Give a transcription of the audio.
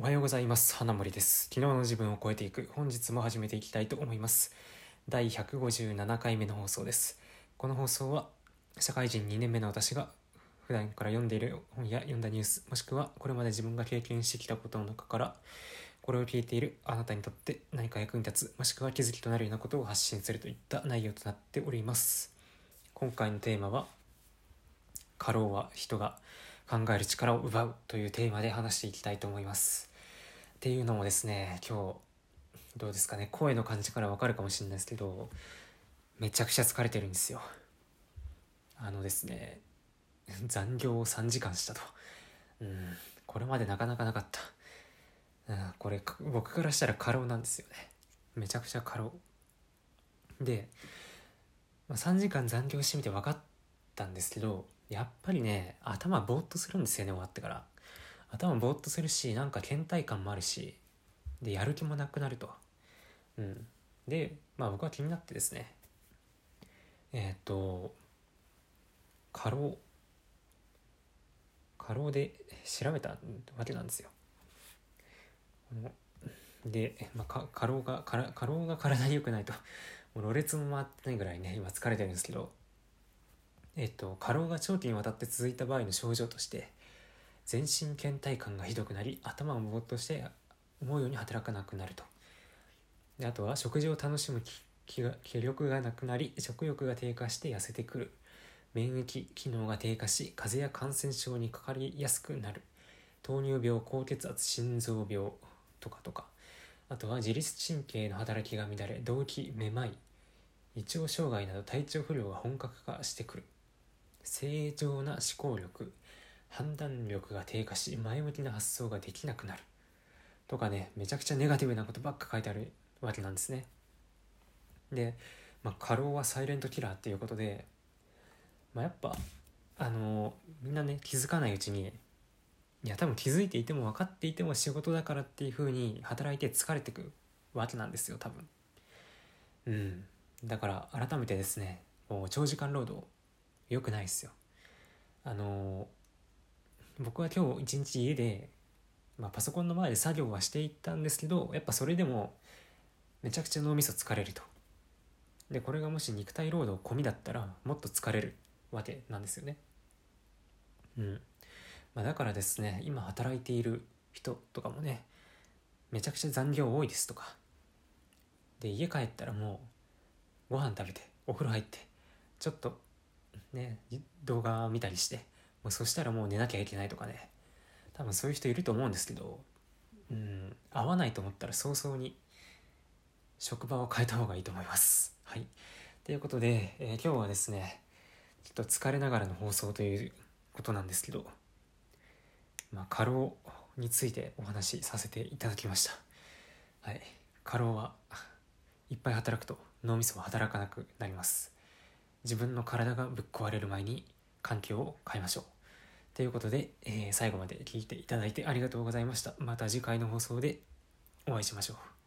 おはようございます。花森です。昨日の自分を超えていく。本日も始めていきたいと思います。第157回目の放送です。この放送は社会人2年目の私が普段から読んでいる本や読んだニュースもしくはこれまで自分が経験してきたことの中からこれを聞いているあなたにとって何か役に立つもしくは気づきとなるようなことを発信するといった内容となっております。今回のテーマは過労は人が考える力を奪うというテーマで話していきたいと思います。っていうのもですね今日どうですかね声の感じからわかるかもしれないですけどめちゃくちゃ疲れてるんですよ。あのですね残業を3時間したと。うんこれまでなかなかなかった。うんこれ僕からしたら過労なんですよね。めちゃくちゃ過労。で、まあ、3時間残業してみて分かったんですけどやっぱりね頭ぼーっとするんですよね終わってから。頭ぼーっとするしなんか倦怠感もあるしでやる気もなくなると。うん。でまあ僕は気になってですね。えっ、と過労。過労で調べたわけなんですよ。で、まあ、過労が過労が体に良くないと。もうろれつも回ってないぐらいね今疲れてるんですけど。えっと、過労が長期にわたって続いた場合の症状として全身倦怠感がひどくなり頭がぼーっとして思うように働かなくなると。であとは食事を楽しむ気が気力がなくなり食欲が低下して痩せてくる。免疫機能が低下し風邪や感染症にかかりやすくなる。糖尿病高血圧心臓病とかとか。あとは自律神経の働きが乱れ動悸めまい。胃腸障害など体調不良が本格化してくる。正常な思考力。判断力が低下し前向きな発想ができなくなる。とかねめちゃくちゃネガティブなことばっか書いてあるわけなんですね。で、まあ、過労はサイレントキラーっていうことで、まあ、やっぱあのみんなね気づかないうちにいや多分気づいていても分かっていても仕事だからっていう風に働いて疲れてくわけなんですよ多分。うん。だから改めてですねもう長時間労働良くないですよ。あの僕は今日一日家で、まあ、パソコンの前で作業はしていったんですけどやっぱそれでもめちゃくちゃ脳みそ疲れると。でこれがもし肉体労働込みだったらもっと疲れるわけなんですよね。うん。まあ、だからですね今働いている人とかもねめちゃくちゃ残業多いですとか。で家帰ったらもうご飯食べてお風呂入ってちょっとね動画見たりしてもうそしたらもう寝なきゃいけないとかね。多分そういう人いると思うんですけどうん合わないと思ったら早々に職場を変えた方がいいと思います。はい。ということで、えー、今日はですねちょっと疲れながらの放送ということなんですけどまあ過労についてお話しさせていただきました。はい。過労はいっぱい働くと脳みそは働かなくなります。自分の体がぶっ壊れる前に環境を変えましょう。ということで、えー、最後まで聞いていただいてありがとうございました。また次回の放送でお会いしましょう。